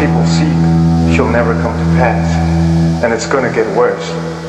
people seek shall never come to pass. And it's going to get worse.